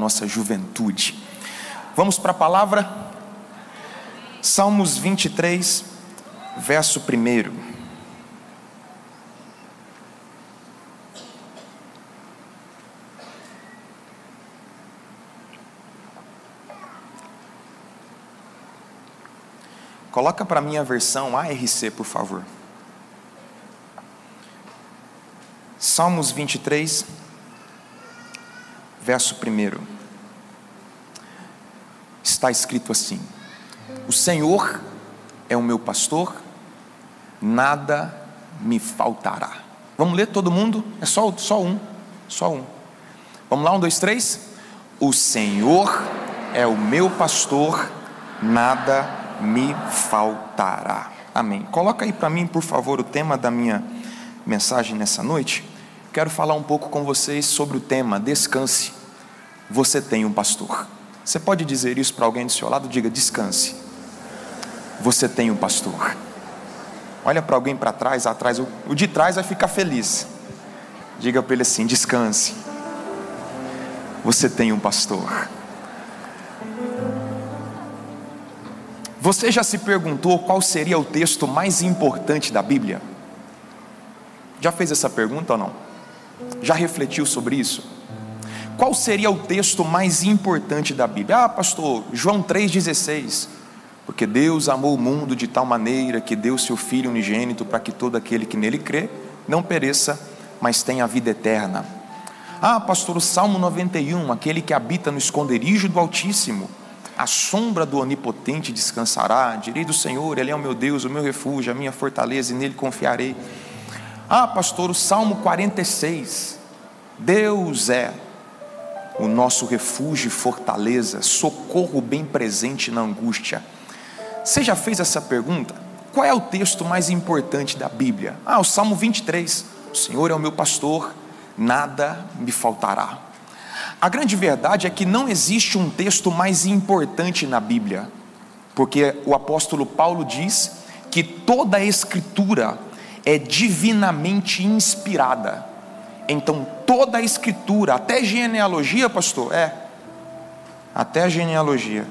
nossa juventude. Vamos para a palavra? Salmos 23, verso 1. Coloca para mim a versão ARC, por favor. Salmos 23, verso 1. Está escrito assim: O Senhor é o meu pastor, nada me faltará. Vamos ler todo mundo? É só, só um, só um. Vamos lá, um, dois, três. O Senhor é o meu pastor, nada me faltará. Amém. Coloca aí para mim, por favor, o tema da minha mensagem nessa noite. Quero falar um pouco com vocês sobre o tema descanse. Você tem um pastor. Você pode dizer isso para alguém do seu lado? Diga descanse. Você tem um pastor. Olha para alguém para trás, atrás, o de trás vai ficar feliz. Diga para ele assim: descanse. Você tem um pastor. Você já se perguntou qual seria o texto mais importante da Bíblia? Já fez essa pergunta ou não? Já refletiu sobre isso? Qual seria o texto mais importante da Bíblia? Ah, pastor, João 3,16. Porque Deus amou o mundo de tal maneira que deu seu Filho unigênito para que todo aquele que nele crê não pereça, mas tenha a vida eterna. Ah, pastor, o Salmo 91, aquele que habita no esconderijo do Altíssimo a sombra do Onipotente descansará. Direi do Senhor, Ele é o meu Deus, o meu refúgio, a minha fortaleza, e nele confiarei. Ah, pastor, o Salmo 46. Deus é o nosso refúgio e fortaleza, socorro bem presente na angústia. Você já fez essa pergunta? Qual é o texto mais importante da Bíblia? Ah, o Salmo 23. O Senhor é o meu pastor, nada me faltará. A grande verdade é que não existe um texto mais importante na Bíblia, porque o apóstolo Paulo diz que toda a Escritura é divinamente inspirada. Então, toda a Escritura, até genealogia, pastor, é, até a genealogia.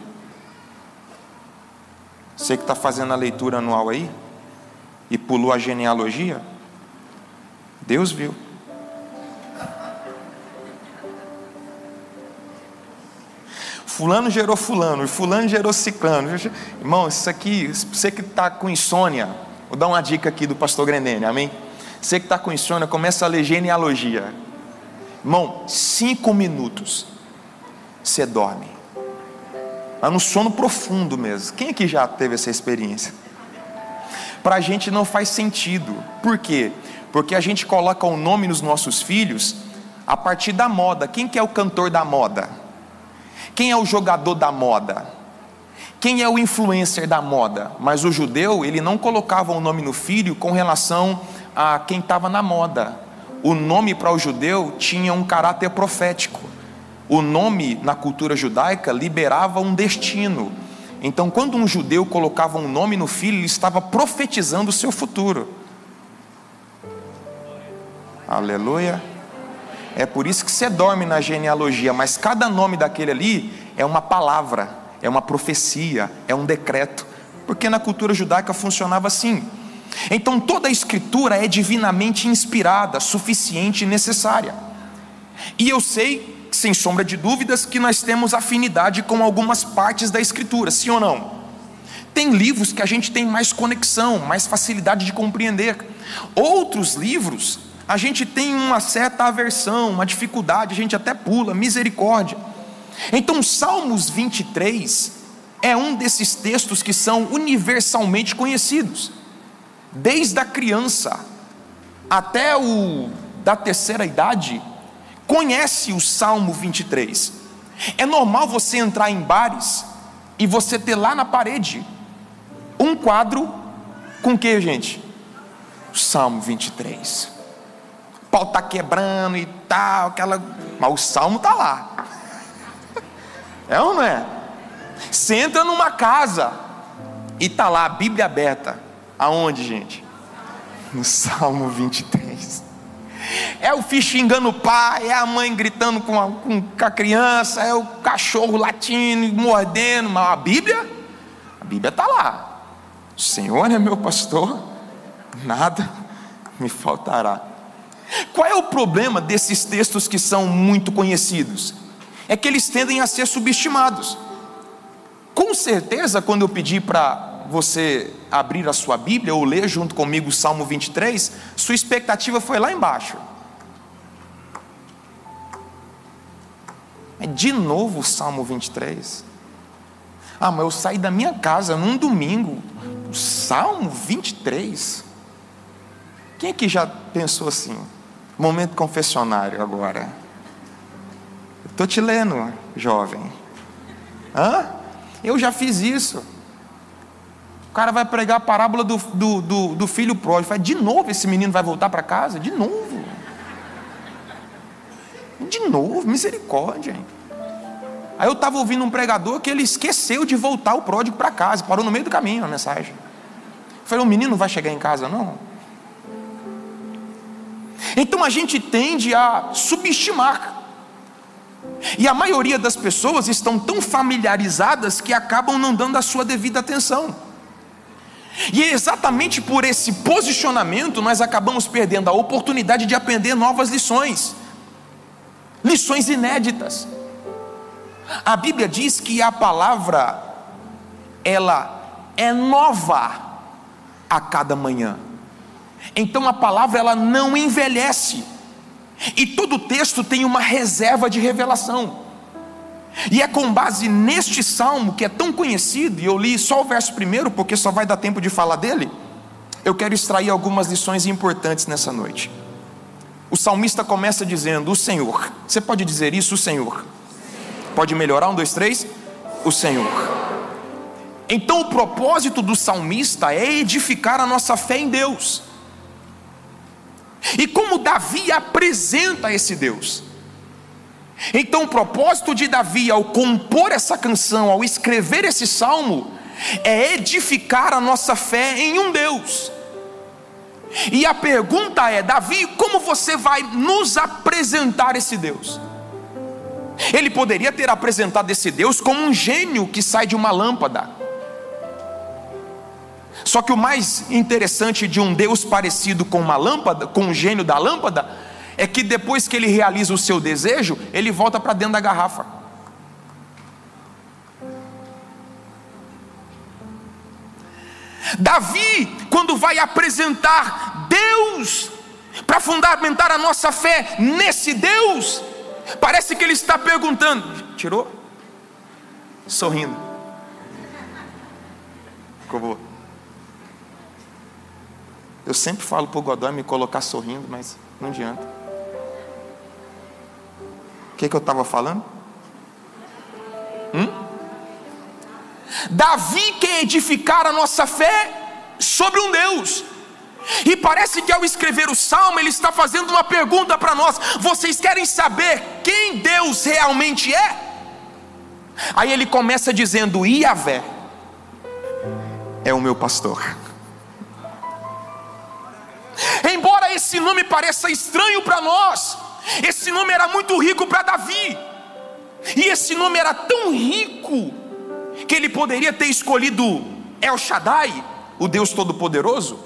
Você que está fazendo a leitura anual aí, e pulou a genealogia, Deus viu. Fulano gerou Fulano, Fulano gerou Ciclano. Irmão, isso aqui, você que está com insônia, vou dar uma dica aqui do pastor Grendene, amém? Você que está com insônia, começa a ler genealogia. Irmão, cinco minutos, você dorme. Mas no sono profundo mesmo. Quem aqui já teve essa experiência? Para a gente não faz sentido. Por quê? Porque a gente coloca o um nome nos nossos filhos a partir da moda. Quem que é o cantor da moda? Quem é o jogador da moda? Quem é o influencer da moda? Mas o judeu, ele não colocava o um nome no filho com relação a quem estava na moda. O nome para o judeu tinha um caráter profético. O nome na cultura judaica liberava um destino. Então, quando um judeu colocava um nome no filho, ele estava profetizando o seu futuro. Aleluia. É por isso que você dorme na genealogia, mas cada nome daquele ali é uma palavra, é uma profecia, é um decreto, porque na cultura judaica funcionava assim. Então toda a escritura é divinamente inspirada, suficiente e necessária. E eu sei, sem sombra de dúvidas, que nós temos afinidade com algumas partes da escritura, sim ou não? Tem livros que a gente tem mais conexão, mais facilidade de compreender. Outros livros a gente tem uma certa aversão, uma dificuldade, a gente até pula, misericórdia. Então, Salmos 23 é um desses textos que são universalmente conhecidos, desde a criança até o da terceira idade, conhece o Salmo 23. É normal você entrar em bares e você ter lá na parede um quadro com que, gente? O Salmo 23 pau está quebrando e tal, aquela. Mas o salmo está lá. É ou não é? Você entra numa casa e está lá a Bíblia aberta. Aonde, gente? No Salmo 23. é o filho xingando o pai, é a mãe gritando com a, com a criança, é o cachorro latindo, mordendo, mas a Bíblia, a Bíblia está lá. O Senhor é meu pastor, nada me faltará. Qual é o problema desses textos que são muito conhecidos? É que eles tendem a ser subestimados. Com certeza, quando eu pedi para você abrir a sua Bíblia ou ler junto comigo o Salmo 23, sua expectativa foi lá embaixo. É de novo o Salmo 23. Ah, mas eu saí da minha casa num domingo, o Salmo 23. Quem aqui já pensou assim? Momento confessionário agora. Estou te lendo, jovem. Hã? Eu já fiz isso. Cara vai pregar a parábola do, do, do, do filho pródigo. Fala, de novo esse menino vai voltar para casa? De novo. De novo, misericórdia. Hein? Aí eu estava ouvindo um pregador que ele esqueceu de voltar o pródigo para casa, parou no meio do caminho a mensagem. Eu falei, o menino não vai chegar em casa, não? Então a gente tende a subestimar. E a maioria das pessoas estão tão familiarizadas que acabam não dando a sua devida atenção. E é exatamente por esse posicionamento nós acabamos perdendo a oportunidade de aprender novas lições, lições inéditas. A Bíblia diz que a palavra ela é nova a cada manhã. Então a palavra ela não envelhece. E todo texto tem uma reserva de revelação. E é com base neste salmo que é tão conhecido, e eu li só o verso primeiro, porque só vai dar tempo de falar dele. Eu quero extrair algumas lições importantes nessa noite. O salmista começa dizendo: O Senhor. Você pode dizer isso, o Senhor? Pode melhorar? Um, dois, três. O Senhor. Então, o propósito do salmista é edificar a nossa fé em Deus. E como Davi apresenta esse Deus. Então, o propósito de Davi ao compor essa canção, ao escrever esse salmo, é edificar a nossa fé em um Deus. E a pergunta é: Davi, como você vai nos apresentar esse Deus? Ele poderia ter apresentado esse Deus como um gênio que sai de uma lâmpada só que o mais interessante de um Deus parecido com uma lâmpada, com um gênio da lâmpada, é que depois que ele realiza o seu desejo, ele volta para dentro da garrafa. Davi, quando vai apresentar Deus, para fundamentar a nossa fé nesse Deus, parece que ele está perguntando: tirou? Sorrindo. Ficou eu sempre falo para o Godoy me colocar sorrindo, mas não adianta. Que, que eu estava falando? Hum? Davi quer edificar a nossa fé sobre um Deus. E parece que ao escrever o salmo, ele está fazendo uma pergunta para nós: vocês querem saber quem Deus realmente é? Aí ele começa dizendo: Iavé é o meu pastor. Embora esse nome pareça estranho para nós, esse nome era muito rico para Davi, e esse nome era tão rico que ele poderia ter escolhido El Shaddai, o Deus Todo-Poderoso,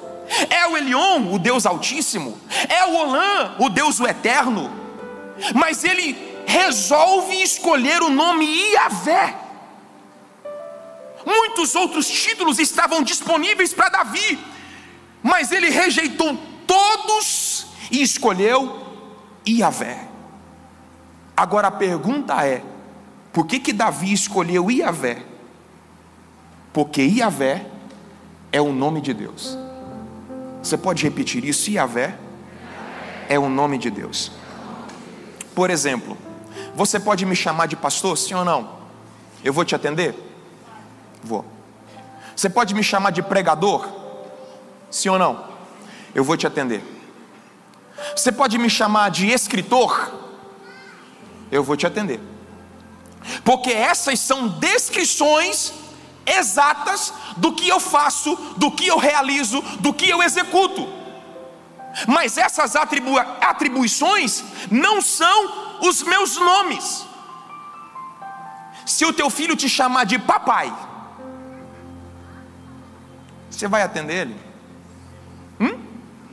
El Elion, o Deus Altíssimo, El Olã, o Deus o Eterno, mas ele resolve escolher o nome Iavé. Muitos outros títulos estavam disponíveis para Davi, mas ele rejeitou todos e escolheu Iavé. Agora a pergunta é: por que que Davi escolheu Iavé? Porque Iavé é o nome de Deus. Você pode repetir isso? Iavé é o nome de Deus. Por exemplo, você pode me chamar de pastor, sim ou não? Eu vou te atender? Vou. Você pode me chamar de pregador? Sim ou não? Eu vou te atender. Você pode me chamar de escritor? Eu vou te atender. Porque essas são descrições exatas do que eu faço, do que eu realizo, do que eu executo. Mas essas atribu atribuições não são os meus nomes. Se o teu filho te chamar de papai, você vai atender ele? Hum?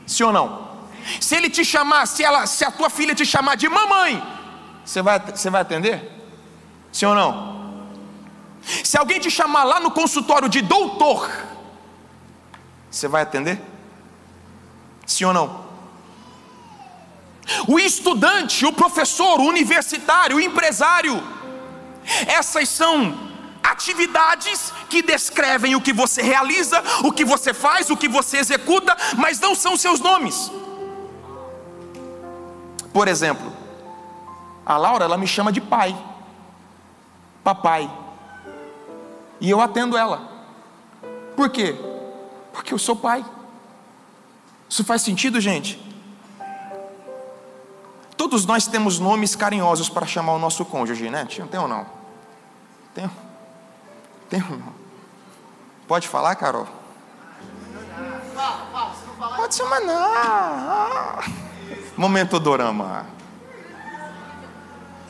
Sim ou não? Se ele te chamar, se, ela, se a tua filha te chamar de mamãe, você vai, você vai atender? Sim ou não? Se alguém te chamar lá no consultório de doutor, você vai atender? Sim ou não? O estudante, o professor, o universitário, o empresário, essas são atividades que descrevem o que você realiza, o que você faz, o que você executa, mas não são seus nomes. Por exemplo, a Laura, ela me chama de pai, papai, e eu atendo ela. Por quê? Porque eu sou pai. Isso faz sentido, gente? Todos nós temos nomes carinhosos para chamar o nosso cônjuge, né? Tem ou não? Tem. Tem ou não? Pode falar, Carol? Pode mas não. Momento dorama.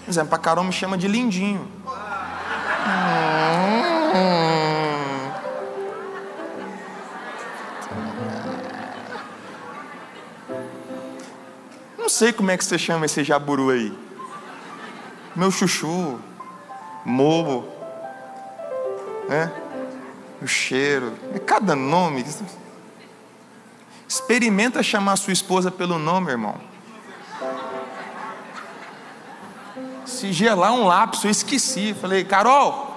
Exemplo, a Carol me chama de lindinho. Não sei como é que você chama esse jaburu aí. Meu chuchu, mobo, né? O cheiro, é cada nome. Experimenta chamar sua esposa pelo nome, irmão. Se gelar um lápis, eu esqueci. Falei, Carol,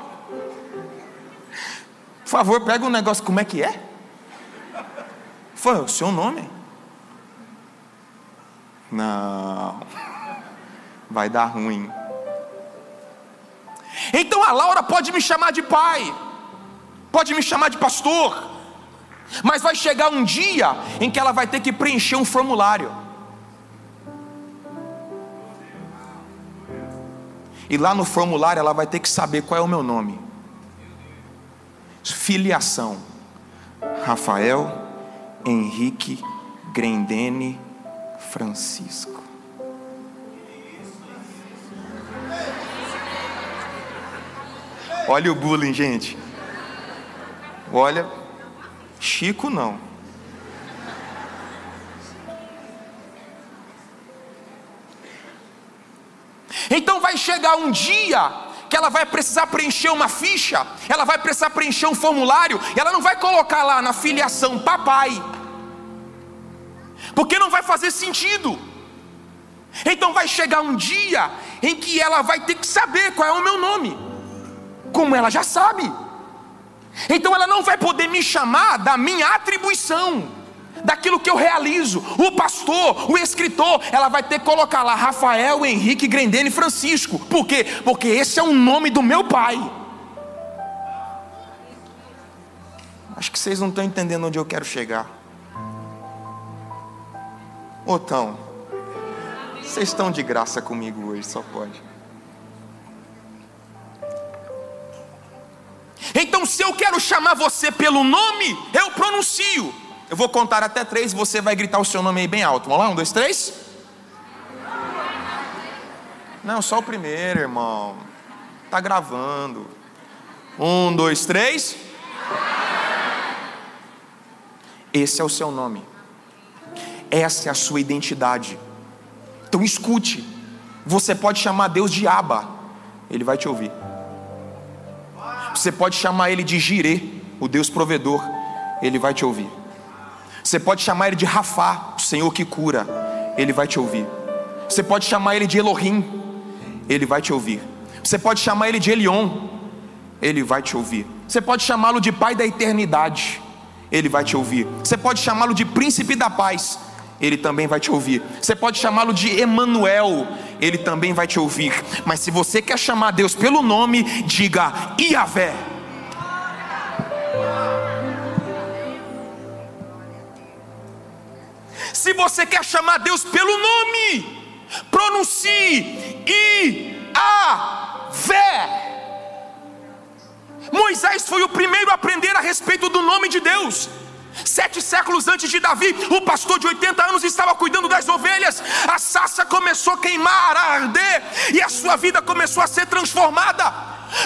por favor, pega um negócio, como é que é? Foi o seu nome? Não, vai dar ruim. Então a Laura pode me chamar de pai, pode me chamar de pastor, mas vai chegar um dia em que ela vai ter que preencher um formulário. E lá no formulário ela vai ter que saber qual é o meu nome. Filiação: Rafael Henrique Grendene Francisco. Olha o bullying, gente. Olha, Chico não. Então vai chegar um dia que ela vai precisar preencher uma ficha, ela vai precisar preencher um formulário, e ela não vai colocar lá na filiação papai, porque não vai fazer sentido. Então vai chegar um dia em que ela vai ter que saber qual é o meu nome, como ela já sabe. Então ela não vai poder me chamar da minha atribuição, daquilo que eu realizo. O pastor, o escritor, ela vai ter que colocar lá Rafael Henrique Grendene Francisco. Por quê? Porque esse é o nome do meu pai. Acho que vocês não estão entendendo onde eu quero chegar. Otão, vocês estão de graça comigo hoje, só pode. Então, se eu quero chamar você pelo nome, eu pronuncio. Eu vou contar até três e você vai gritar o seu nome aí bem alto. Vamos lá? Um, dois, três. Não, só o primeiro, irmão. Tá gravando. Um, dois, três. Esse é o seu nome. Essa é a sua identidade. Então escute. Você pode chamar Deus de Aba. Ele vai te ouvir. Você pode chamar ele de Jirê, o Deus provedor, ele vai te ouvir. Você pode chamar ele de Rafá, o Senhor que cura, ele vai te ouvir. Você pode chamar ele de Elohim, ele vai te ouvir. Você pode chamar ele de Elion, ele vai te ouvir. Você pode chamá-lo de Pai da eternidade, ele vai te ouvir. Você pode chamá-lo de Príncipe da paz, ele também vai te ouvir. Você pode chamá-lo de Emanuel, ele também vai te ouvir. Mas se você quer chamar Deus pelo nome, diga Iavé. Se você quer chamar Deus pelo nome, pronuncie Iavé. Moisés foi o primeiro a aprender a respeito do nome de Deus. Sete séculos antes de Davi, o pastor de 80 anos estava cuidando das ovelhas. A saça começou a queimar, a arder, e a sua vida começou a ser transformada.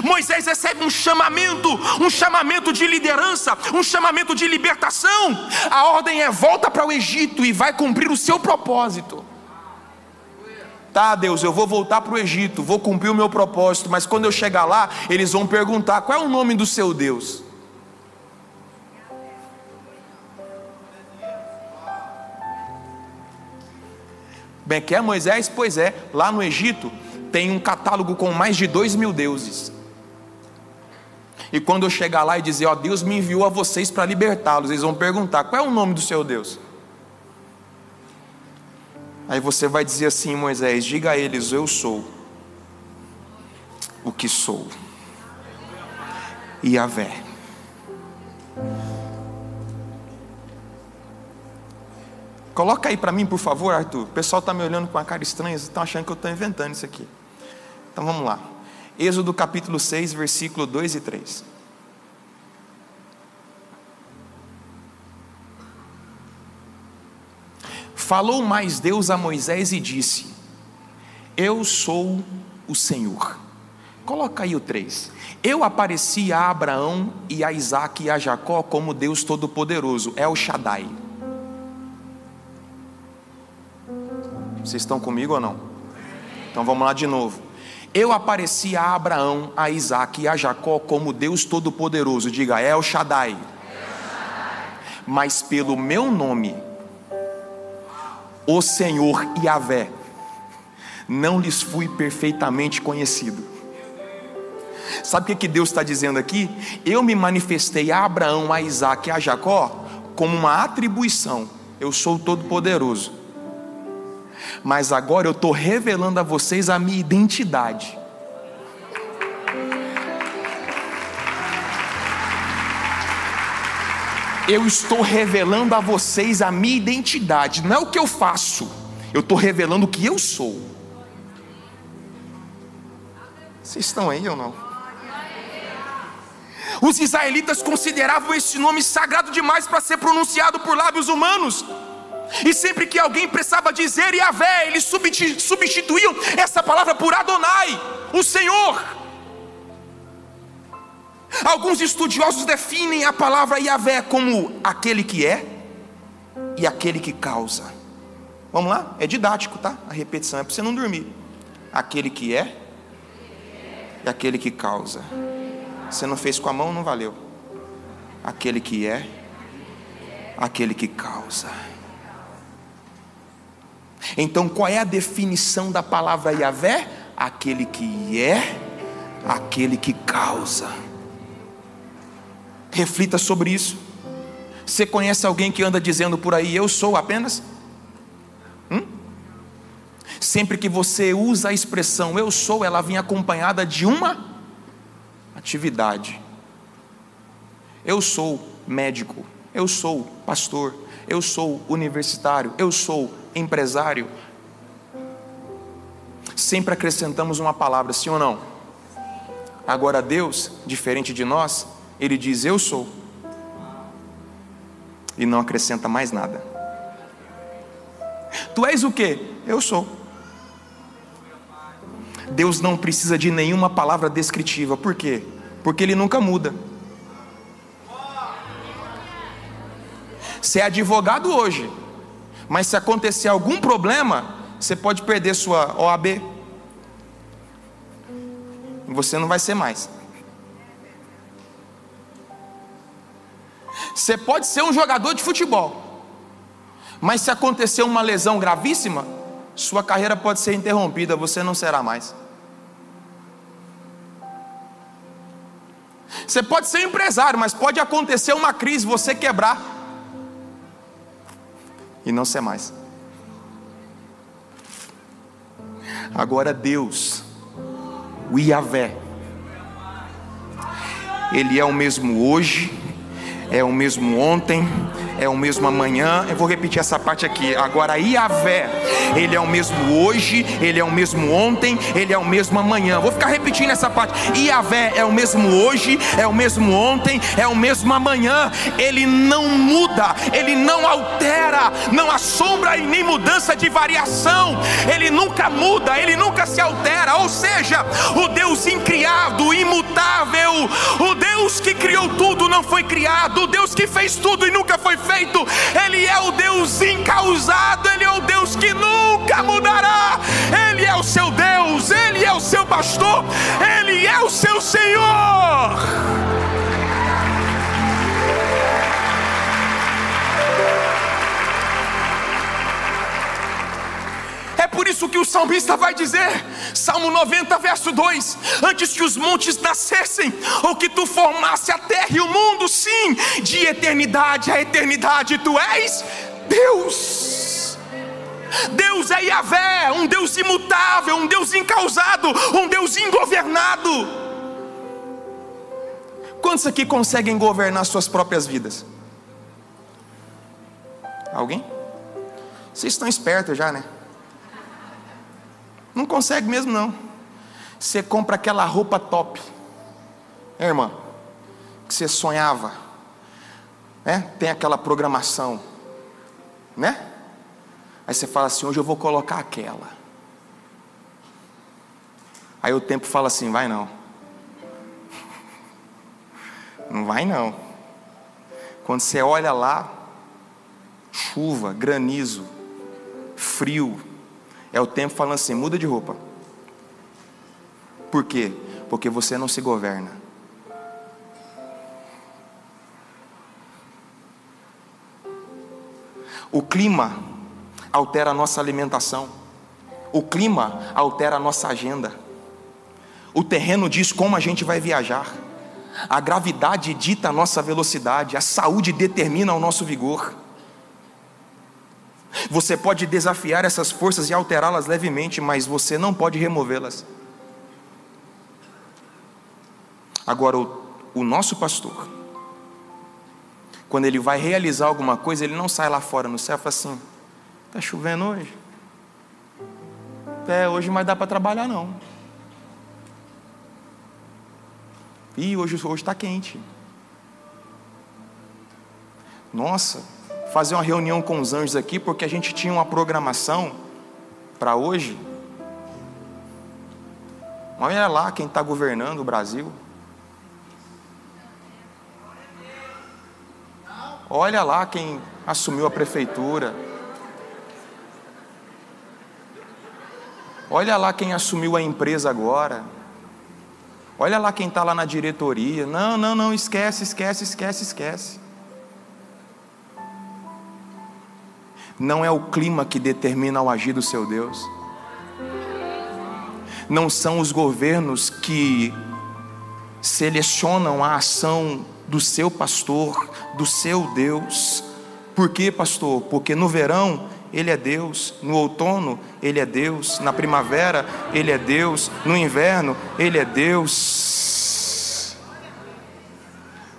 Moisés recebe um chamamento, um chamamento de liderança, um chamamento de libertação. A ordem é volta para o Egito e vai cumprir o seu propósito. Tá, Deus, eu vou voltar para o Egito, vou cumprir o meu propósito, mas quando eu chegar lá, eles vão perguntar: qual é o nome do seu Deus? Bem, que é Moisés? Pois é, lá no Egito tem um catálogo com mais de dois mil deuses. E quando eu chegar lá e dizer, ó, Deus me enviou a vocês para libertá-los, eles vão perguntar: qual é o nome do seu Deus? Aí você vai dizer assim, Moisés: diga a eles, eu sou o que sou. E a vé. Coloca aí para mim, por favor, Arthur. O pessoal está me olhando com uma cara estranha, estão achando que eu estou inventando isso aqui. Então vamos lá. Êxodo capítulo 6, versículo 2 e 3. Falou mais Deus a Moisés e disse: Eu sou o Senhor. Coloca aí o 3. Eu apareci a Abraão e a Isaac e a Jacó como Deus Todo-Poderoso, é o Shaddai. Vocês estão comigo ou não? Então vamos lá de novo. Eu apareci a Abraão, a Isaac e a Jacó como Deus Todo-Poderoso, diga El Shaddai. Mas pelo meu nome, o Senhor Yahvé, não lhes fui perfeitamente conhecido. Sabe o que, que Deus está dizendo aqui? Eu me manifestei a Abraão, a Isaac e a Jacó como uma atribuição. Eu sou todo-poderoso mas agora eu estou revelando a vocês a minha identidade. Eu estou revelando a vocês a minha identidade, não é o que eu faço, eu estou revelando o que eu sou. Vocês estão aí ou não? Os israelitas consideravam esse nome sagrado demais para ser pronunciado por lábios humanos. E sempre que alguém precisava dizer Yahvé, eles substituíam essa palavra por Adonai, o Senhor. Alguns estudiosos definem a palavra Yahvé como aquele que é e aquele que causa. Vamos lá? É didático, tá? A repetição é para você não dormir. Aquele que é e aquele que causa. Você não fez com a mão, não valeu. Aquele que é, aquele que causa. Então, qual é a definição da palavra Yahvé? Aquele que é, aquele que causa. Reflita sobre isso. Você conhece alguém que anda dizendo por aí, eu sou apenas? Hum? Sempre que você usa a expressão eu sou, ela vem acompanhada de uma atividade. Eu sou médico, eu sou pastor, eu sou universitário, eu sou empresário. Sempre acrescentamos uma palavra, sim ou não? Agora Deus, diferente de nós, Ele diz: Eu sou. E não acrescenta mais nada. Tu és o que? Eu sou. Deus não precisa de nenhuma palavra descritiva. Por quê? Porque Ele nunca muda. Você é advogado hoje, mas se acontecer algum problema, você pode perder sua OAB. E você não vai ser mais. Você pode ser um jogador de futebol, mas se acontecer uma lesão gravíssima, sua carreira pode ser interrompida, você não será mais. Você pode ser empresário, mas pode acontecer uma crise, você quebrar e não ser mais. Agora Deus, o Iavé, Ele é o mesmo hoje, é o mesmo ontem, é o mesmo amanhã. Eu vou repetir essa parte aqui. Agora, Iavé, ele é o mesmo hoje, ele é o mesmo ontem, ele é o mesmo amanhã. Vou ficar repetindo essa parte. Iavé é o mesmo hoje, é o mesmo ontem, é o mesmo amanhã. Ele não muda, ele não altera, não há sombra e nem mudança de variação. Ele nunca muda, ele nunca se altera. Ou seja, o Deus incriado, imutável, o Deus que criou tudo não foi criado, o Deus que fez tudo e nunca foi feito, Ele é o Deus incausado, Ele é o Deus que nunca mudará, Ele é o seu Deus, Ele é o seu pastor, Ele é o seu Senhor. Por isso que o salmista vai dizer, Salmo 90, verso 2: Antes que os montes nascessem, ou que tu formasse a terra e o mundo, sim, de eternidade a eternidade, tu és Deus. Deus é Yahvé, um Deus imutável, um Deus incausado, um Deus ingovernado. Quantos aqui conseguem governar suas próprias vidas? Alguém? Vocês estão espertos já, né? Não consegue mesmo não. Você compra aquela roupa top, é, irmã, que você sonhava, né? Tem aquela programação, né? Aí você fala assim: hoje eu vou colocar aquela. Aí o tempo fala assim: vai não. Não vai não. Quando você olha lá, chuva, granizo, frio, é o tempo falando assim: muda de roupa. Por quê? Porque você não se governa. O clima altera a nossa alimentação. O clima altera a nossa agenda. O terreno diz como a gente vai viajar. A gravidade dita a nossa velocidade. A saúde determina o nosso vigor. Você pode desafiar essas forças e alterá-las levemente, mas você não pode removê-las. Agora, o, o, nosso pastor, quando ele vai realizar alguma coisa, ele não sai lá fora no céu e fala assim: está chovendo hoje? É, hoje vai dar para trabalhar não. E hoje está quente. Nossa, fazer uma reunião com os anjos aqui, porque a gente tinha uma programação para hoje. Olha lá quem está governando o Brasil. Olha lá quem assumiu a prefeitura. Olha lá quem assumiu a empresa agora. Olha lá quem está lá na diretoria. Não, não, não, esquece, esquece, esquece, esquece. Não é o clima que determina o agir do seu Deus. Não são os governos que selecionam a ação do seu pastor, do seu Deus. Por quê, pastor? Porque no verão ele é Deus, no outono ele é Deus, na primavera ele é Deus, no inverno ele é Deus.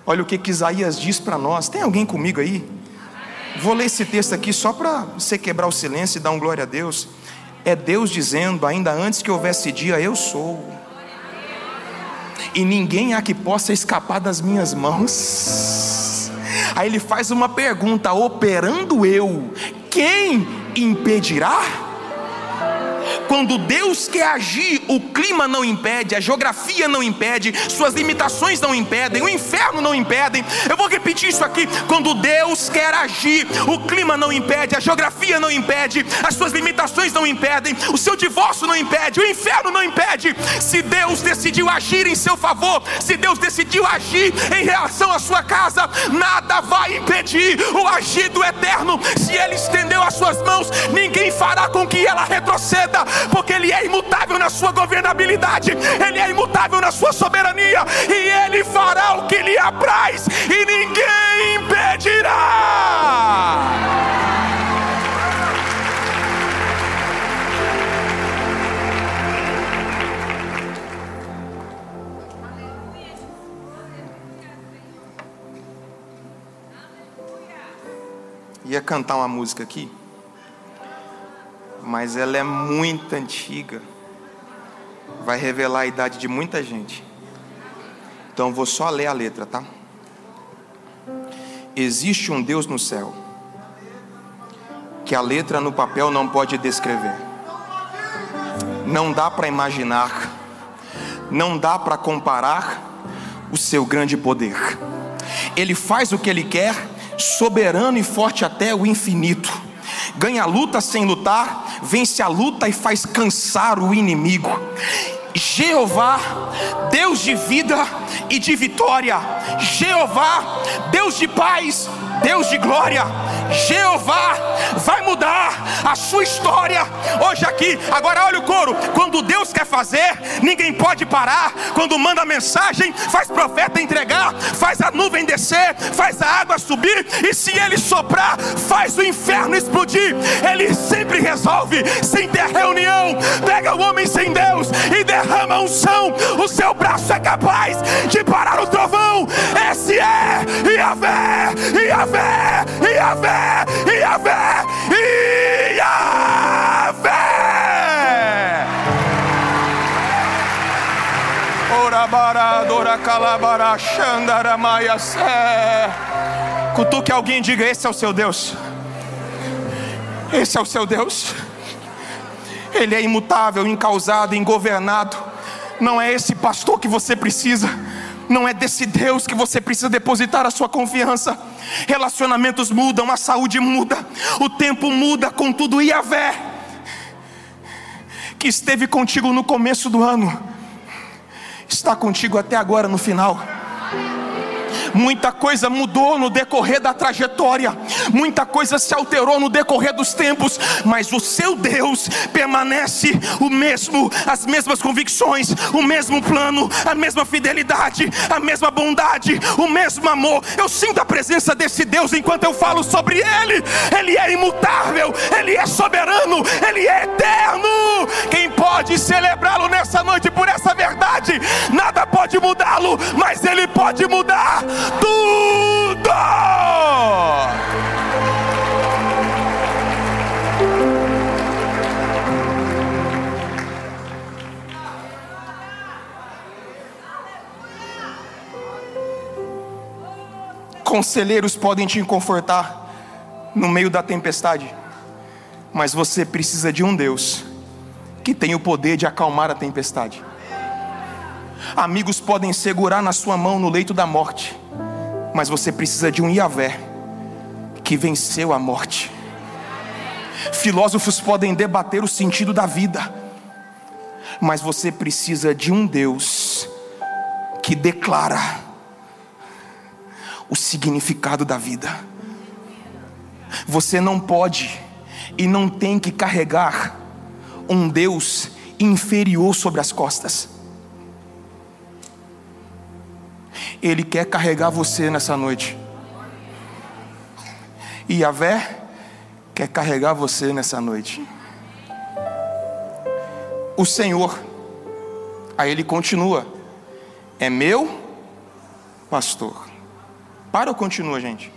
Olha o que, que Isaías diz para nós. Tem alguém comigo aí? Vou ler esse texto aqui só para você quebrar o silêncio e dar um glória a Deus. É Deus dizendo, ainda antes que houvesse dia, eu sou. E ninguém há que possa escapar das minhas mãos. Aí ele faz uma pergunta: operando eu, quem impedirá? Quando Deus quer agir, o clima não impede, a geografia não impede, suas limitações não impedem, o inferno não impedem. Eu vou repetir isso aqui: quando Deus quer agir, o clima não impede, a geografia não impede, as suas limitações não impedem, o seu divórcio não impede, o inferno não impede. Se Deus decidiu agir em seu favor, se Deus decidiu agir em relação à sua casa, nada vai impedir o agir do eterno. Se Ele estendeu as suas mãos, ninguém fará com que ela retroceda porque Ele é imutável na sua governabilidade, Ele é imutável na sua soberania, e Ele fará o que lhe apraz, e ninguém impedirá. ia cantar uma música aqui, mas ela é muito antiga. Vai revelar a idade de muita gente. Então vou só ler a letra, tá? Existe um Deus no céu que a letra no papel não pode descrever. Não dá para imaginar, não dá para comparar o seu grande poder. Ele faz o que ele quer, soberano e forte até o infinito. Ganha a luta sem lutar, vence a luta e faz cansar o inimigo. Jeová, Deus de vida e de vitória. Jeová, Deus de paz, Deus de glória. Jeová vai mudar a sua história hoje aqui. Agora olha o coro. Quando Deus quer fazer, ninguém pode parar. Quando manda mensagem, faz profeta entregar, faz a nuvem descer, faz a água subir e se ele soprar, faz o inferno explodir. Ele sempre resolve sem ter reunião. Pega o homem sem Deus e derrama unção. O seu braço é capaz de parar o trovão. Esse é Iavé, Iavé, Iavé. Yahvé, Yahvé, Yahvé. Ora baradora calabara sé. Cutuque alguém e diga: Esse é o seu Deus. Esse é o seu Deus. Ele é imutável, incausado, ingovernado. Não é esse pastor que você precisa não é desse Deus que você precisa depositar a sua confiança. Relacionamentos mudam, a saúde muda, o tempo muda, contudo, Yahvé, que esteve contigo no começo do ano, está contigo até agora no final. Muita coisa mudou no decorrer da trajetória, muita coisa se alterou no decorrer dos tempos, mas o seu Deus permanece o mesmo, as mesmas convicções, o mesmo plano, a mesma fidelidade, a mesma bondade, o mesmo amor. Eu sinto a presença desse Deus enquanto eu falo sobre Ele. Ele é imutável, Ele é soberano, Ele é eterno. Quem pode celebrá-lo nessa noite por essa verdade? Nada pode mudá-lo, mas Ele pode mudar tudo. Conselheiros podem te confortar no meio da tempestade, mas você precisa de um Deus que tem o poder de acalmar a tempestade. Amigos podem segurar na sua mão no leito da morte, mas você precisa de um Iavé que venceu a morte. Filósofos podem debater o sentido da vida, mas você precisa de um Deus que declara o significado da vida. Você não pode e não tem que carregar um Deus inferior sobre as costas. Ele quer carregar você nessa noite. E Yahvé quer carregar você nessa noite. O Senhor, aí ele continua, é meu pastor. Para ou continua, gente?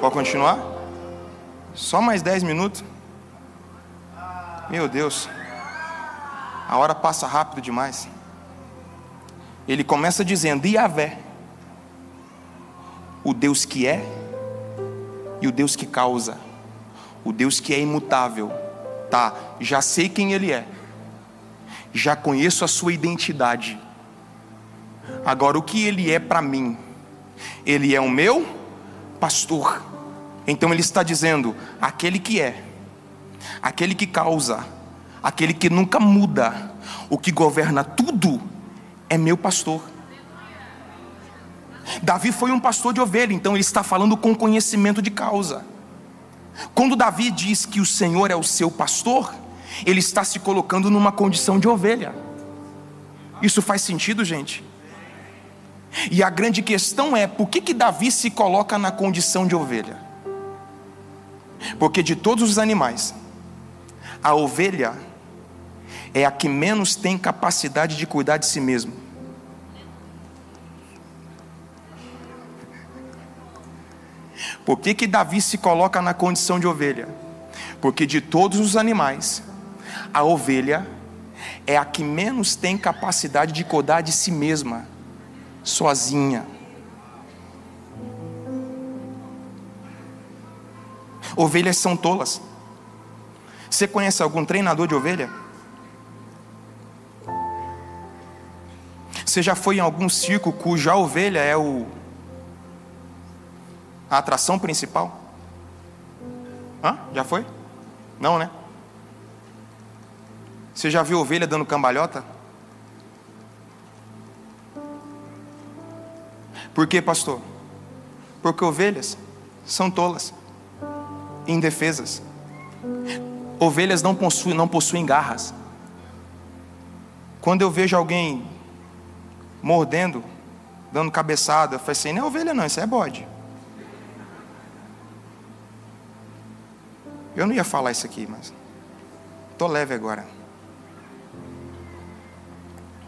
Pode continuar? Só mais dez minutos? Meu Deus, a hora passa rápido demais. Ele começa dizendo: Yahvé, o Deus que é e o Deus que causa, o Deus que é imutável. Tá, já sei quem Ele é, já conheço a sua identidade. Agora, o que Ele é para mim? Ele é o meu pastor. Então Ele está dizendo: aquele que é, aquele que causa, aquele que nunca muda, o que governa tudo é meu pastor. Davi foi um pastor de ovelha, então ele está falando com conhecimento de causa. Quando Davi diz que o Senhor é o seu pastor, ele está se colocando numa condição de ovelha. Isso faz sentido, gente? E a grande questão é: por que, que Davi se coloca na condição de ovelha? Porque de todos os animais, a ovelha é a que menos tem capacidade de cuidar de si mesmo. Por que, que Davi se coloca na condição de ovelha? Porque de todos os animais, a ovelha é a que menos tem capacidade de cuidar de si mesma, sozinha. Ovelhas são tolas. Você conhece algum treinador de ovelha? Você já foi em algum circo cuja ovelha é o a atração principal? Hã? Já foi? Não, né? Você já viu ovelha dando cambalhota? Por quê, pastor? Porque ovelhas são tolas, indefesas. Ovelhas não possuem, não possuem garras. Quando eu vejo alguém mordendo, dando cabeçada, eu falo assim: não é ovelha, não, isso é bode. Eu não ia falar isso aqui, mas estou leve agora.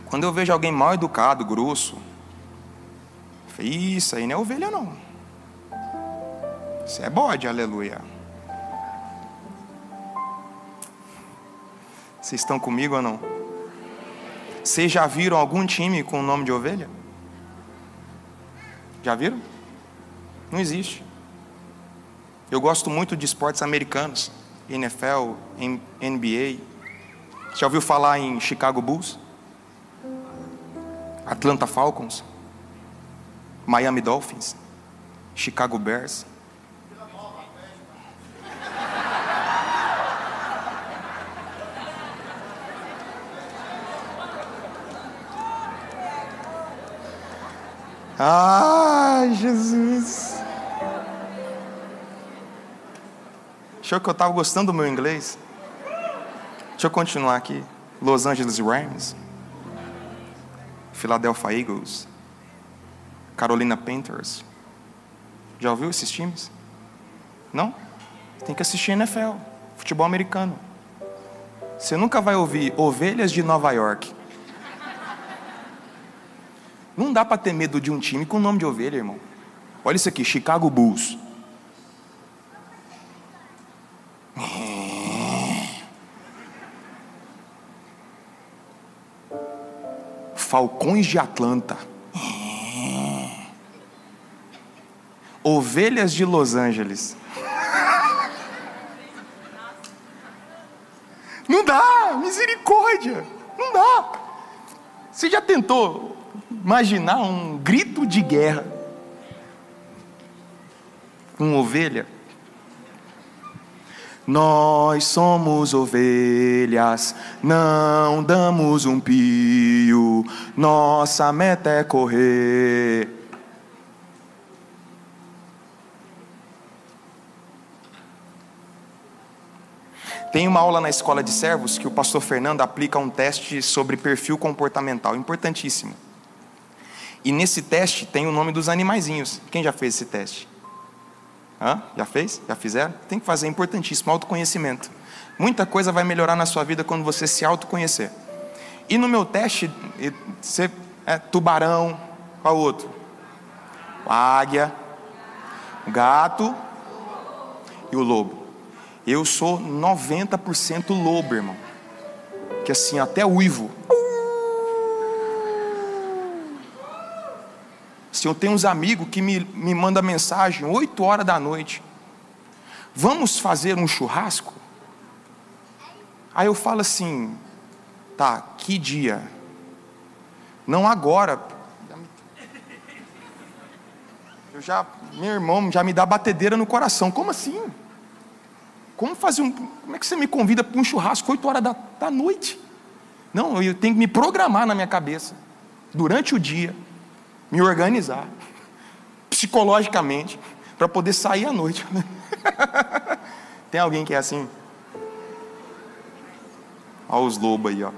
Quando eu vejo alguém mal educado, grosso, isso aí não é ovelha, não. Isso é bode, aleluia. Vocês estão comigo ou não? Vocês já viram algum time com o nome de ovelha? Já viram? Não existe. Eu gosto muito de esportes americanos, NFL, NBA. Já ouviu falar em Chicago Bulls? Atlanta Falcons? Miami Dolphins? Chicago Bears? Ai, Jesus. Achou que eu estava gostando do meu inglês? Deixa eu continuar aqui. Los Angeles Rams, Philadelphia Eagles, Carolina Panthers. Já ouviu esses times? Não? Tem que assistir NFL, futebol americano. Você nunca vai ouvir Ovelhas de Nova York. Não dá para ter medo de um time com nome de ovelha, irmão. Olha isso aqui, Chicago Bulls. Falcões de Atlanta. Ovelhas de Los Angeles. Não dá, misericórdia. Não dá. Você já tentou imaginar um grito de guerra com ovelha? Nós somos ovelhas, não damos um pio, nossa meta é correr. Tem uma aula na escola de servos que o pastor Fernando aplica um teste sobre perfil comportamental, importantíssimo. E nesse teste tem o nome dos animaizinhos. Quem já fez esse teste? Hã? Já fez? Já fizeram? Tem que fazer, é importantíssimo, autoconhecimento. Muita coisa vai melhorar na sua vida quando você se autoconhecer. E no meu teste, você, é, tubarão, qual outro? O águia, o gato e o lobo. Eu sou 90% lobo, irmão. Que assim, até uivo. Eu tenho uns amigos que me, me mandam mensagem 8 horas da noite. Vamos fazer um churrasco? Aí eu falo assim, tá, que dia? Não agora. Eu já, meu irmão já me dá batedeira no coração. Como assim? Como fazer um. Como é que você me convida para um churrasco 8 horas da, da noite? Não, eu tenho que me programar na minha cabeça. Durante o dia me organizar psicologicamente para poder sair à noite. Tem alguém que é assim? Olha os lobos aí, ó.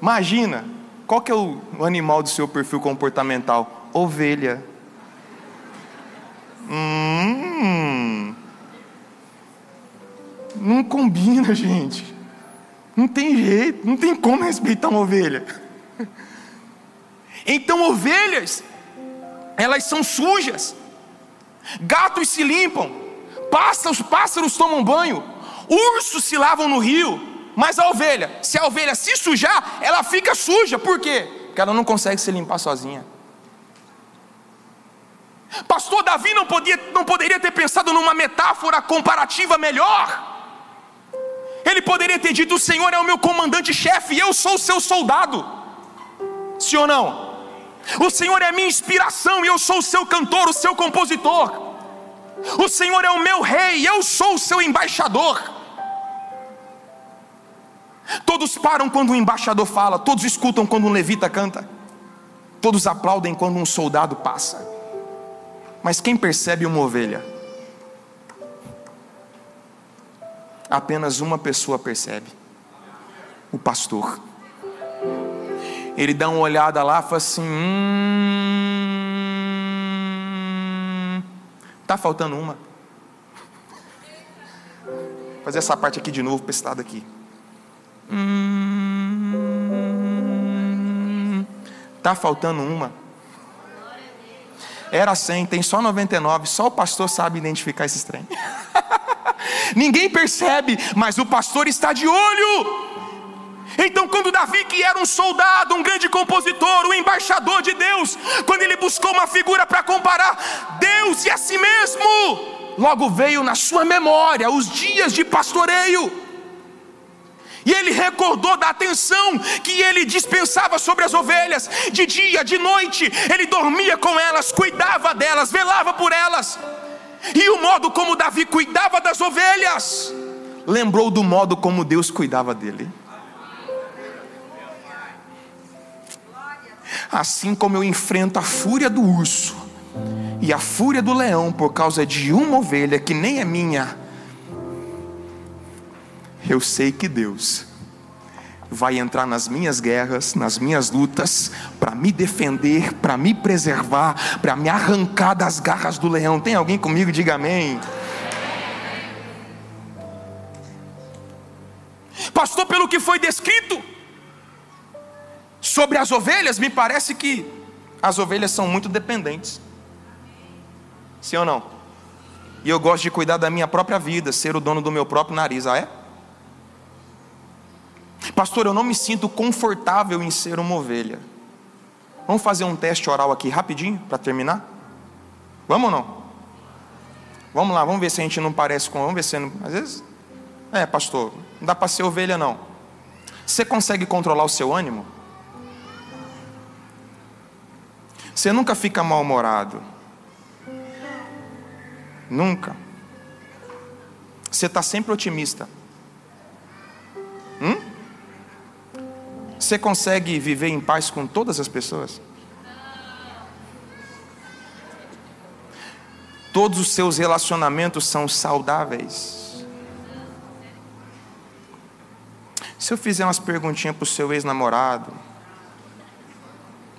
Imagina, qual que é o animal do seu perfil comportamental? Ovelha. Hum, não combina, gente. Não tem jeito, não tem como respeitar uma ovelha. Então, ovelhas elas são sujas. Gatos se limpam, pássaros, pássaros tomam banho, ursos se lavam no rio, mas a ovelha, se a ovelha se sujar, ela fica suja, por quê? Porque ela não consegue se limpar sozinha. Pastor Davi não, podia, não poderia ter pensado numa metáfora comparativa melhor. Ele poderia ter dito: O Senhor é o meu comandante-chefe e eu sou o seu soldado. Sim ou não? O Senhor é minha inspiração e eu sou o seu cantor, o seu compositor. O Senhor é o meu rei eu sou o seu embaixador. Todos param quando um embaixador fala, todos escutam quando um levita canta, todos aplaudem quando um soldado passa. Mas quem percebe uma ovelha? Apenas uma pessoa percebe: o pastor. Ele dá uma olhada lá e fala assim: hum, tá faltando uma. Vou fazer essa parte aqui de novo para aqui. Hum, tá faltando uma. Era 100, tem só 99, só o pastor sabe identificar esses trem. Ninguém percebe, mas o pastor está de olho. Então, quando Davi, que era um soldado, um grande compositor, um embaixador de Deus, quando ele buscou uma figura para comparar Deus e a si mesmo, logo veio na sua memória os dias de pastoreio. E ele recordou da atenção que ele dispensava sobre as ovelhas, de dia, de noite, ele dormia com elas, cuidava delas, velava por elas. E o modo como Davi cuidava das ovelhas, lembrou do modo como Deus cuidava dele. Assim como eu enfrento a fúria do urso e a fúria do leão por causa de uma ovelha que nem é minha, eu sei que Deus vai entrar nas minhas guerras, nas minhas lutas, para me defender, para me preservar, para me arrancar das garras do leão. Tem alguém comigo? Diga amém. Pastor, pelo que foi descrito sobre as ovelhas, me parece que as ovelhas são muito dependentes. Sim ou não? E eu gosto de cuidar da minha própria vida, ser o dono do meu próprio nariz. Ah, é? Pastor, eu não me sinto confortável em ser uma ovelha. Vamos fazer um teste oral aqui rapidinho para terminar? Vamos ou não? Vamos lá, vamos ver se a gente não parece com. Vamos ver se. Não, às vezes. É, pastor, não dá para ser ovelha não. Você consegue controlar o seu ânimo? Você nunca fica mal-humorado. Nunca. Você está sempre otimista. Hum? Você consegue viver em paz com todas as pessoas? Todos os seus relacionamentos são saudáveis? Se eu fizer umas perguntinhas para o seu ex-namorado,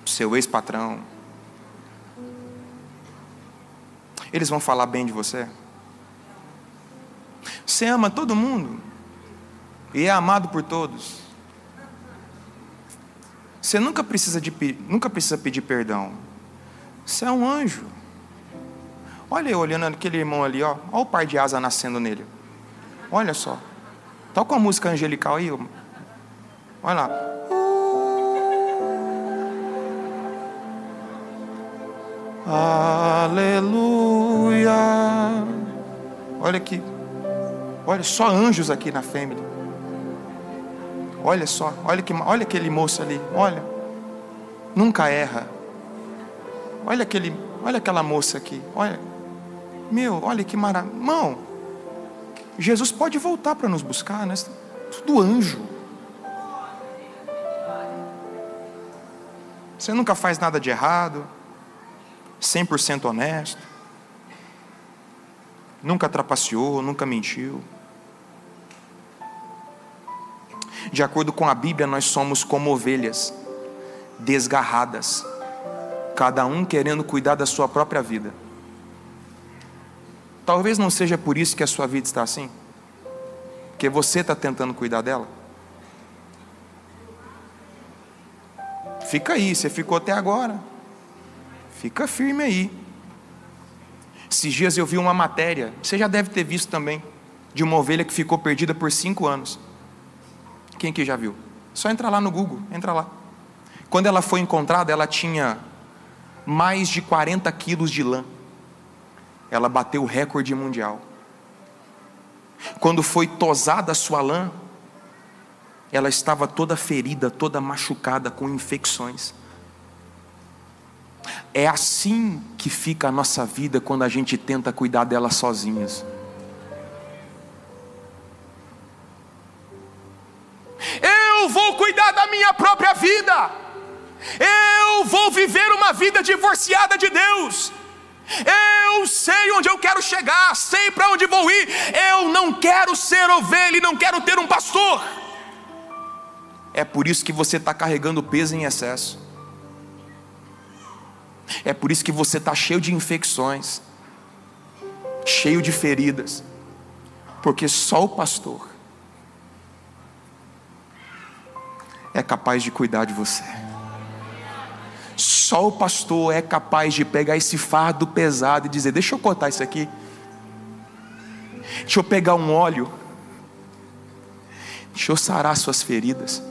seu ex-patrão, eles vão falar bem de você? Você ama todo mundo e é amado por todos. Você nunca precisa, de, nunca precisa pedir perdão. Você é um anjo. Olha eu olhando aquele irmão ali, ó. Olha o par de asa nascendo nele. Olha só. Tá com a música angelical aí. Olha lá. Aleluia. Olha aqui. Olha só anjos aqui na família. Olha só, olha, que, olha aquele moço ali, olha. Nunca erra. Olha aquele, olha aquela moça aqui, olha. Meu, olha que maravilha. Irmão, Jesus pode voltar para nos buscar, né? Tudo anjo. Você nunca faz nada de errado, 100% honesto, nunca trapaceou, nunca mentiu. De acordo com a Bíblia, nós somos como ovelhas desgarradas, cada um querendo cuidar da sua própria vida. Talvez não seja por isso que a sua vida está assim, porque você está tentando cuidar dela. Fica aí, você ficou até agora. Fica firme aí. Esses dias eu vi uma matéria, você já deve ter visto também, de uma ovelha que ficou perdida por cinco anos. Quem que já viu? Só entra lá no Google, entra lá. Quando ela foi encontrada, ela tinha mais de 40 quilos de lã. Ela bateu o recorde mundial. Quando foi tosada a sua lã, ela estava toda ferida, toda machucada, com infecções. É assim que fica a nossa vida quando a gente tenta cuidar dela sozinhos. Eu vou cuidar da minha própria vida. Eu vou viver uma vida divorciada de Deus. Eu sei onde eu quero chegar, sei para onde vou ir. Eu não quero ser ovelha e não quero ter um pastor. É por isso que você está carregando peso em excesso. É por isso que você está cheio de infecções, cheio de feridas, porque só o pastor é capaz de cuidar de você. Só o pastor é capaz de pegar esse fardo pesado e dizer: Deixa eu cortar isso aqui. Deixa eu pegar um óleo. Deixa eu sarar suas feridas.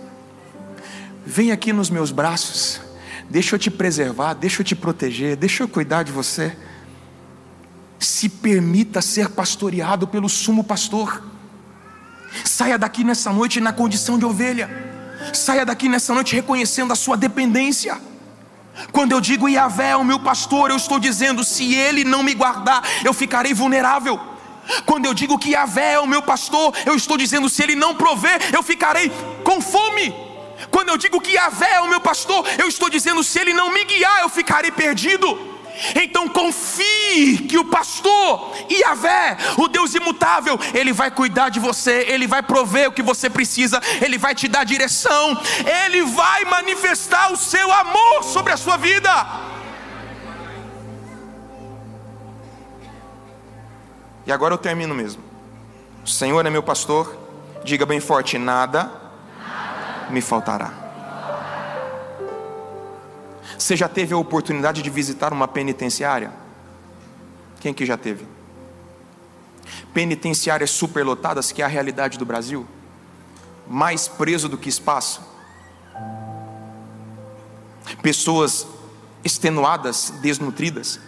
Vem aqui nos meus braços. Deixa eu te preservar, deixa eu te proteger, deixa eu cuidar de você. Se permita ser pastoreado pelo sumo pastor. Saia daqui nessa noite na condição de ovelha. Saia daqui nessa noite reconhecendo a sua dependência. Quando eu digo Yahvé é o meu pastor, eu estou dizendo: se ele não me guardar, eu ficarei vulnerável. Quando eu digo que Yahvé é o meu pastor, eu estou dizendo: se ele não prover, eu ficarei com fome. Quando eu digo que Yahvé é o meu pastor, eu estou dizendo: se ele não me guiar, eu ficarei perdido. Então confie que o pastor Yahvé, o Deus imutável, ele vai cuidar de você, ele vai prover o que você precisa, ele vai te dar direção, ele vai manifestar o seu amor sobre a sua vida. E agora eu termino mesmo. O Senhor é meu pastor, diga bem forte: nada me faltará. Você já teve a oportunidade de visitar uma penitenciária? Quem que já teve? Penitenciárias superlotadas, que é a realidade do Brasil? Mais preso do que espaço? Pessoas extenuadas, desnutridas,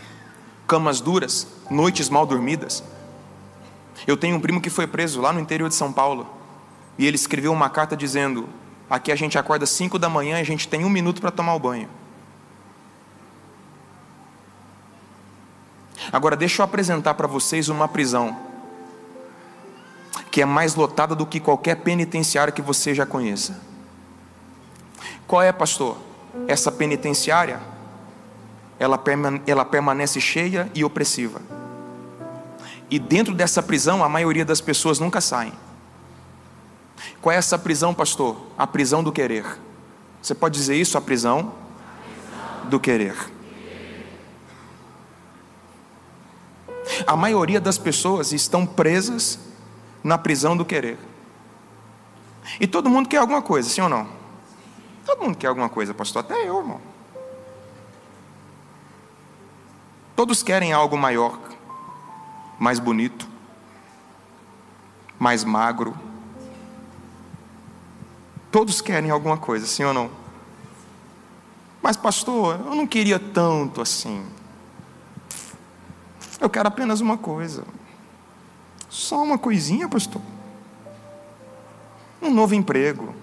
camas duras, noites mal dormidas. Eu tenho um primo que foi preso lá no interior de São Paulo e ele escreveu uma carta dizendo: Aqui a gente acorda 5 da manhã e a gente tem um minuto para tomar o banho. Agora, deixa eu apresentar para vocês uma prisão que é mais lotada do que qualquer penitenciária que você já conheça. Qual é, pastor? Essa penitenciária, ela, ela permanece cheia e opressiva. E dentro dessa prisão, a maioria das pessoas nunca saem. Qual é essa prisão, pastor? A prisão do querer. Você pode dizer isso? A prisão do querer. A maioria das pessoas estão presas na prisão do querer. E todo mundo quer alguma coisa, sim ou não? Todo mundo quer alguma coisa, pastor, até eu, irmão. Todos querem algo maior, mais bonito, mais magro, Todos querem alguma coisa, sim ou não? Mas, pastor, eu não queria tanto assim. Eu quero apenas uma coisa. Só uma coisinha, pastor. Um novo emprego.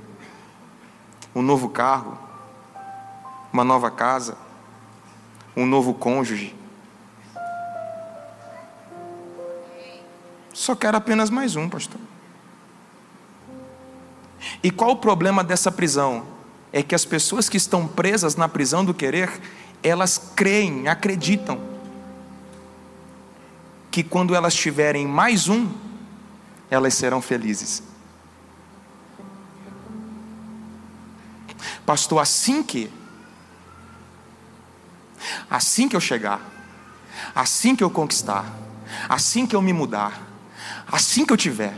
Um novo carro. Uma nova casa. Um novo cônjuge. Só quero apenas mais um, pastor. E qual o problema dessa prisão? É que as pessoas que estão presas na prisão do querer, elas creem, acreditam, que quando elas tiverem mais um, elas serão felizes. Pastor, assim que, assim que eu chegar, assim que eu conquistar, assim que eu me mudar, assim que eu tiver,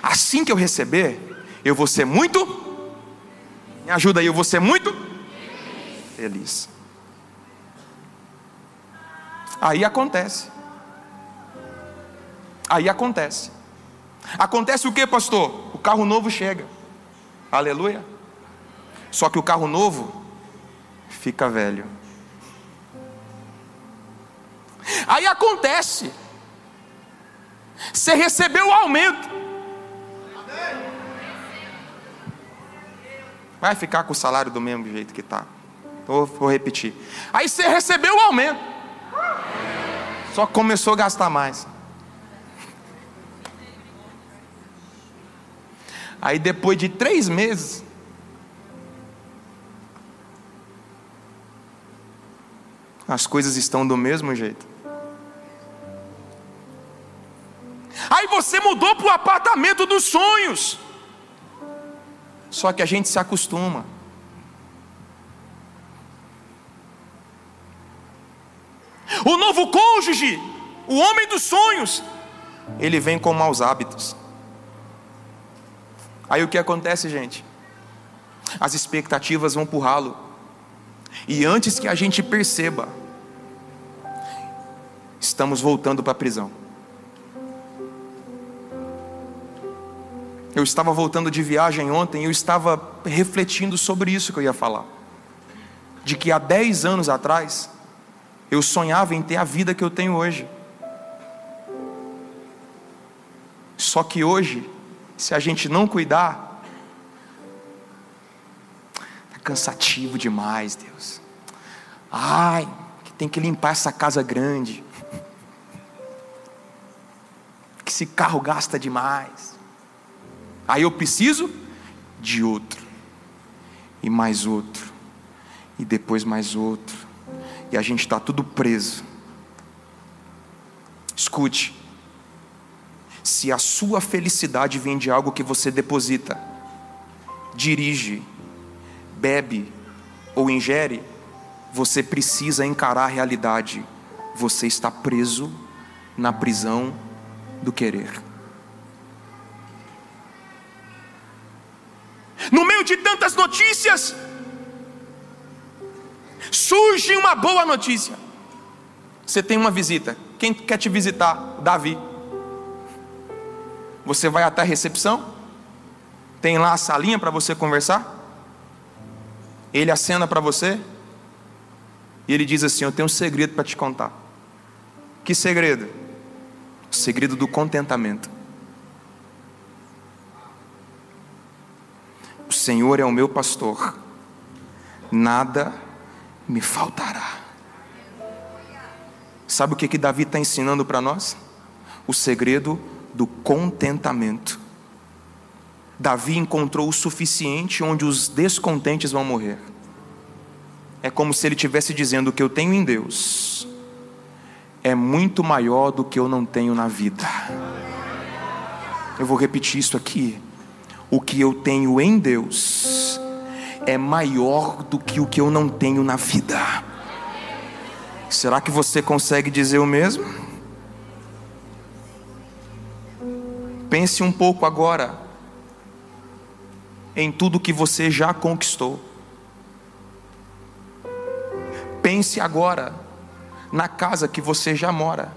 assim que eu receber, eu vou ser muito. Me ajuda aí, eu vou ser muito feliz. Aí acontece. Aí acontece. Acontece o que, pastor? O carro novo chega. Aleluia. Só que o carro novo fica velho. Aí acontece. Você recebeu o aumento. Vai ficar com o salário do mesmo jeito que está. Vou, vou repetir. Aí você recebeu o aumento. Só começou a gastar mais. Aí depois de três meses, as coisas estão do mesmo jeito. Aí você mudou para o apartamento dos sonhos. Só que a gente se acostuma. O novo cônjuge, o homem dos sonhos, ele vem com maus hábitos. Aí o que acontece, gente? As expectativas vão empurrá-lo. E antes que a gente perceba, estamos voltando para a prisão. Eu estava voltando de viagem ontem e eu estava refletindo sobre isso que eu ia falar. De que há 10 anos atrás, eu sonhava em ter a vida que eu tenho hoje. Só que hoje, se a gente não cuidar, é cansativo demais, Deus. Ai, que tem que limpar essa casa grande. Que esse carro gasta demais. Aí eu preciso de outro, e mais outro, e depois mais outro, e a gente está tudo preso. Escute, se a sua felicidade vem de algo que você deposita, dirige, bebe ou ingere, você precisa encarar a realidade. Você está preso na prisão do querer. No meio de tantas notícias, surge uma boa notícia. Você tem uma visita. Quem quer te visitar? Davi. Você vai até a recepção, tem lá a salinha para você conversar. Ele acena para você e ele diz assim: Eu tenho um segredo para te contar. Que segredo? O segredo do contentamento. Senhor é o meu pastor, nada me faltará. Sabe o que, que Davi está ensinando para nós? O segredo do contentamento. Davi encontrou o suficiente onde os descontentes vão morrer. É como se ele estivesse dizendo: o que eu tenho em Deus é muito maior do que eu não tenho na vida. Eu vou repetir isso aqui. O que eu tenho em Deus é maior do que o que eu não tenho na vida. Será que você consegue dizer o mesmo? Pense um pouco agora em tudo que você já conquistou. Pense agora na casa que você já mora.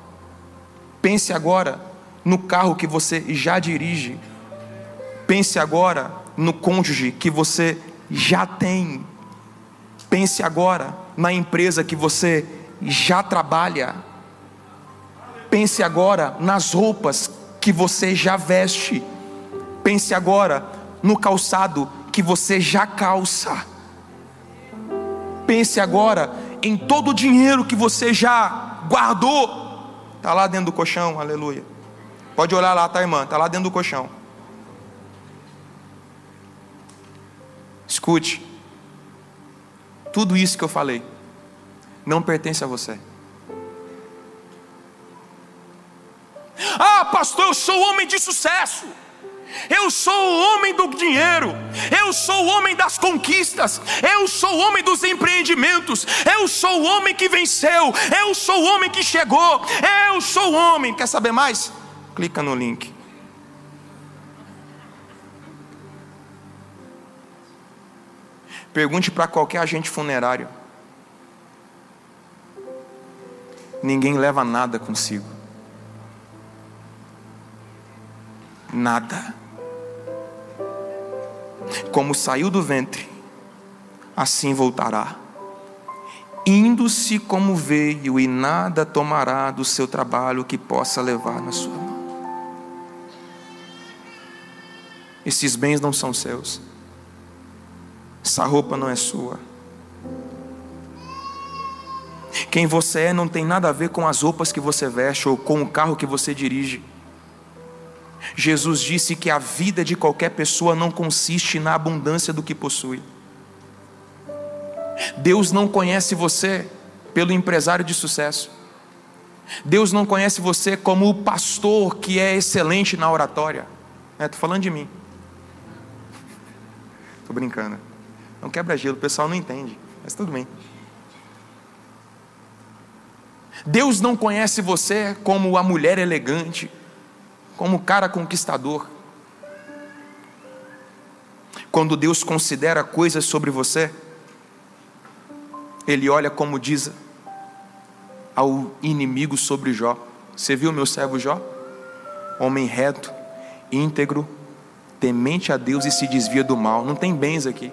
Pense agora no carro que você já dirige. Pense agora no cônjuge que você já tem. Pense agora na empresa que você já trabalha. Pense agora nas roupas que você já veste. Pense agora no calçado que você já calça. Pense agora em todo o dinheiro que você já guardou. Está lá dentro do colchão, aleluia. Pode olhar lá, tá, irmã? Está lá dentro do colchão. Escute. Tudo isso que eu falei não pertence a você. Ah, pastor, eu sou homem de sucesso. Eu sou o homem do dinheiro, eu sou o homem das conquistas, eu sou o homem dos empreendimentos, eu sou o homem que venceu, eu sou o homem que chegou, eu sou o homem. Quer saber mais? Clica no link. Pergunte para qualquer agente funerário. ninguém leva nada consigo. Nada. Como saiu do ventre, assim voltará. Indo-se como veio, e nada tomará do seu trabalho que possa levar na sua mão. Esses bens não são seus. Essa roupa não é sua. Quem você é não tem nada a ver com as roupas que você veste ou com o carro que você dirige. Jesus disse que a vida de qualquer pessoa não consiste na abundância do que possui. Deus não conhece você pelo empresário de sucesso. Deus não conhece você como o pastor que é excelente na oratória. Estou é, falando de mim. Estou brincando. Não quebra gelo, o pessoal não entende, mas tudo bem. Deus não conhece você como a mulher elegante, como o cara conquistador. Quando Deus considera coisas sobre você, Ele olha como diz ao inimigo sobre Jó. Você viu meu servo Jó? Homem reto, íntegro, temente a Deus e se desvia do mal. Não tem bens aqui.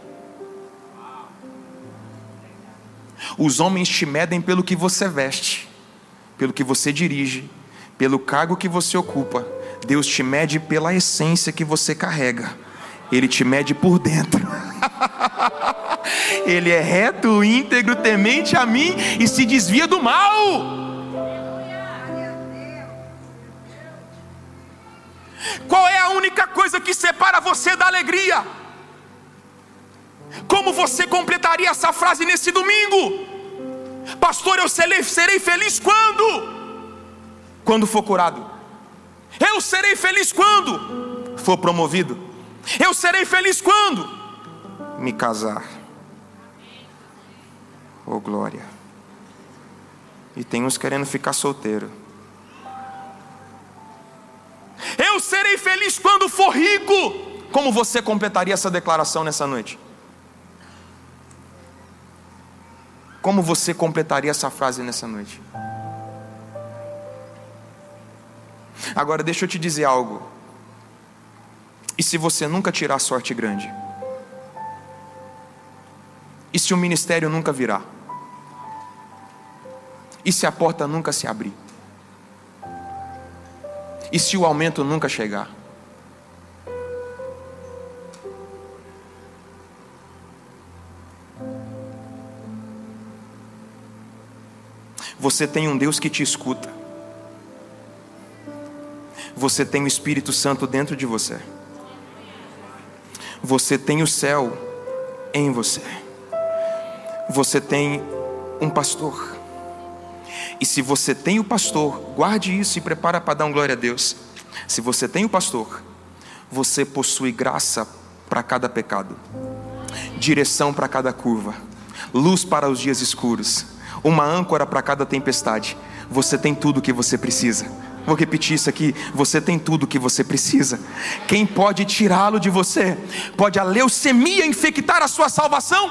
Os homens te medem pelo que você veste, pelo que você dirige, pelo cargo que você ocupa. Deus te mede pela essência que você carrega. Ele te mede por dentro. Ele é reto, íntegro, temente a mim e se desvia do mal. Qual é a única coisa que separa você da alegria? Como você completaria essa frase nesse domingo? Pastor, eu serei, serei feliz quando? Quando for curado. Eu serei feliz quando? For promovido. Eu serei feliz quando? Me casar. Oh glória. E tem uns querendo ficar solteiro. Eu serei feliz quando for rico. Como você completaria essa declaração nessa noite? Como você completaria essa frase nessa noite? Agora deixa eu te dizer algo. E se você nunca tirar sorte grande? E se o ministério nunca virar? E se a porta nunca se abrir? E se o aumento nunca chegar? Você tem um Deus que te escuta. Você tem o Espírito Santo dentro de você. Você tem o céu em você. Você tem um pastor. E se você tem o pastor, guarde isso e prepara para dar um glória a Deus. Se você tem o pastor, você possui graça para cada pecado, direção para cada curva, luz para os dias escuros, uma âncora para cada tempestade. Você tem tudo o que você precisa. Vou repetir isso aqui. Você tem tudo o que você precisa. Quem pode tirá-lo de você? Pode a leucemia infectar a sua salvação?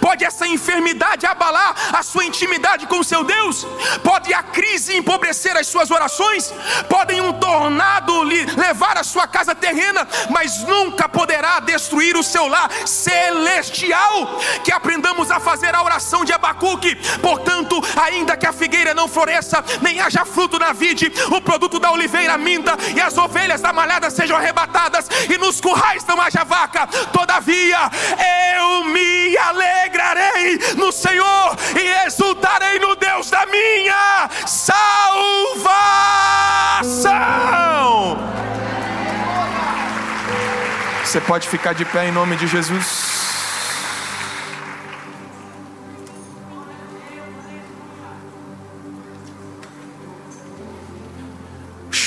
Pode essa enfermidade abalar a sua intimidade com o seu Deus? Pode a crise empobrecer as suas orações? Podem um tornado levar a sua casa terrena, mas nunca poderá destruir o seu lar celestial. Que aprendamos a fazer a oração de Abacuque. Portanto, ainda que a figueira não floresça, nem haja fruto na vide, o produto da oliveira minta, e as ovelhas da malhada sejam arrebatadas, e nos currais não haja vaca. Todavia, eu me alegrarei no Senhor e exultarei no Deus da minha salvação. Você pode ficar de pé em nome de Jesus.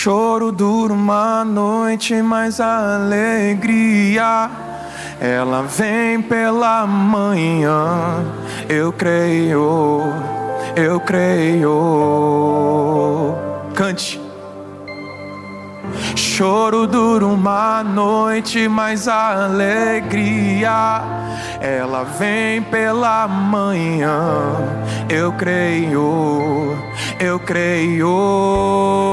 Choro dura uma noite, mas a alegria ela vem pela manhã. Eu creio, eu creio. Cante choro dura uma noite, mas a alegria ela vem pela manhã. Eu creio, eu creio.